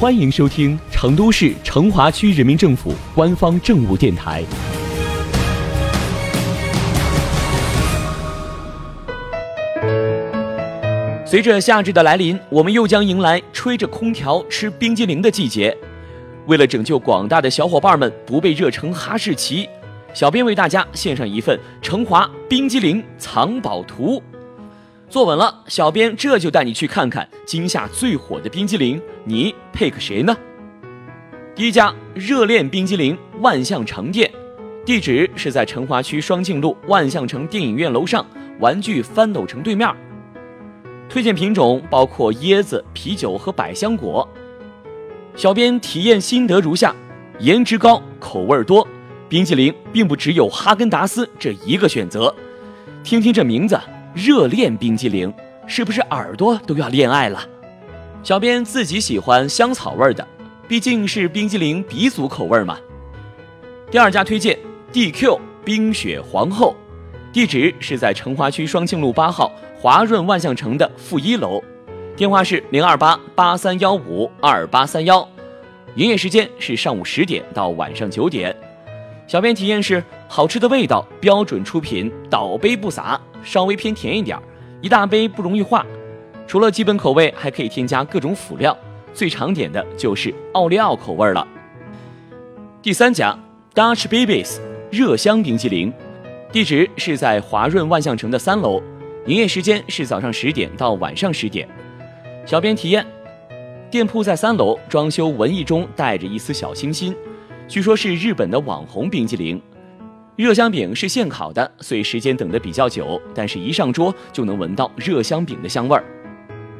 欢迎收听成都市成华区人民政府官方政务电台。随着夏至的来临，我们又将迎来吹着空调吃冰激凌的季节。为了拯救广大的小伙伴们不被热成哈士奇，小编为大家献上一份成华冰激凌藏宝图。坐稳了，小编这就带你去看看今夏最火的冰激凌，你配个谁呢？第一家热恋冰激凌万象城店，地址是在成华区双庆路万象城电影院楼上玩具翻斗城对面。推荐品种包括椰子、啤酒和百香果。小编体验心得如下：颜值高，口味多，冰激凌并不只有哈根达斯这一个选择。听听这名字。热恋冰激凌是不是耳朵都要恋爱了？小编自己喜欢香草味的，毕竟是冰激凌鼻祖口味嘛。第二家推荐 DQ 冰雪皇后，地址是在成华区双庆路八号华润万象城的负一楼，电话是零二八八三幺五二八三幺，营业时间是上午十点到晚上九点。小编体验是好吃的味道，标准出品，倒杯不洒。稍微偏甜一点儿，一大杯不容易化。除了基本口味，还可以添加各种辅料。最常点的就是奥利奥口味了。第三家 Dutch Babies 热香冰激凌，地址是在华润万象城的三楼，营业时间是早上十点到晚上十点。小编体验，店铺在三楼，装修文艺中带着一丝小清新，据说是日本的网红冰激凌。热香饼是现烤的，所以时间等的比较久，但是一上桌就能闻到热香饼的香味儿。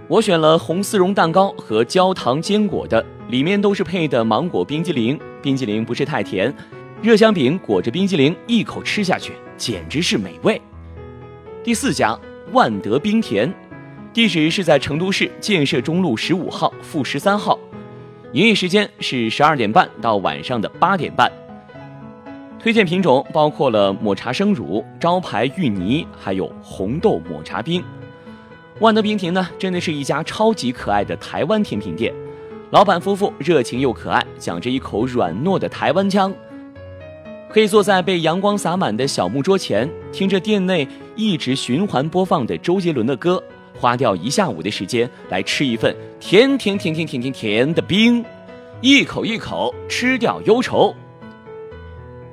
我选了红丝绒蛋糕和焦糖坚果的，里面都是配的芒果冰激凌，冰激凌不是太甜，热香饼裹着冰激凌一口吃下去，简直是美味。第四家万德冰甜，地址是在成都市建设中路十五号负十三号，营业时间是十二点半到晚上的八点半。推荐品种包括了抹茶生乳、招牌芋泥，还有红豆抹茶冰。万德冰亭呢，真的是一家超级可爱的台湾甜品店。老板夫妇热情又可爱，讲着一口软糯的台湾腔。可以坐在被阳光洒满的小木桌前，听着店内一直循环播放的周杰伦的歌，花掉一下午的时间来吃一份甜甜甜甜甜甜甜的冰，一口一口吃掉忧愁。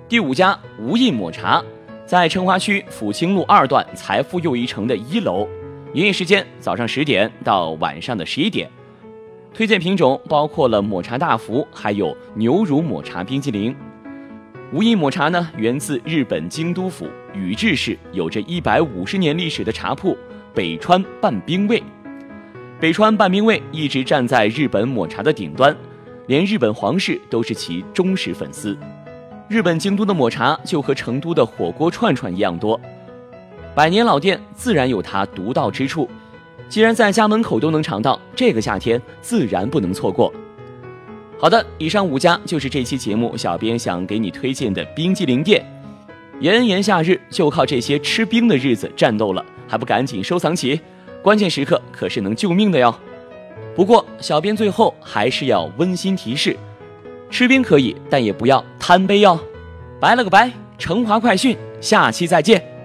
第五家无印抹茶，在成华区抚清路二段财富又一城的一楼，营业时间早上十点到晚上的十一点。推荐品种包括了抹茶大福，还有牛乳抹茶冰激凌。无印抹茶呢，源自日本京都府宇治市，有着一百五十年历史的茶铺北川半冰味。北川半冰味一直站在日本抹茶的顶端，连日本皇室都是其忠实粉丝。日本京都的抹茶就和成都的火锅串串一样多，百年老店自然有它独到之处。既然在家门口都能尝到，这个夏天自然不能错过。好的，以上五家就是这期节目小编想给你推荐的冰激凌店。炎炎夏日就靠这些吃冰的日子战斗了，还不赶紧收藏起？关键时刻可是能救命的哟。不过小编最后还是要温馨提示。吃冰可以，但也不要贪杯哟。拜了个拜，成华快讯，下期再见。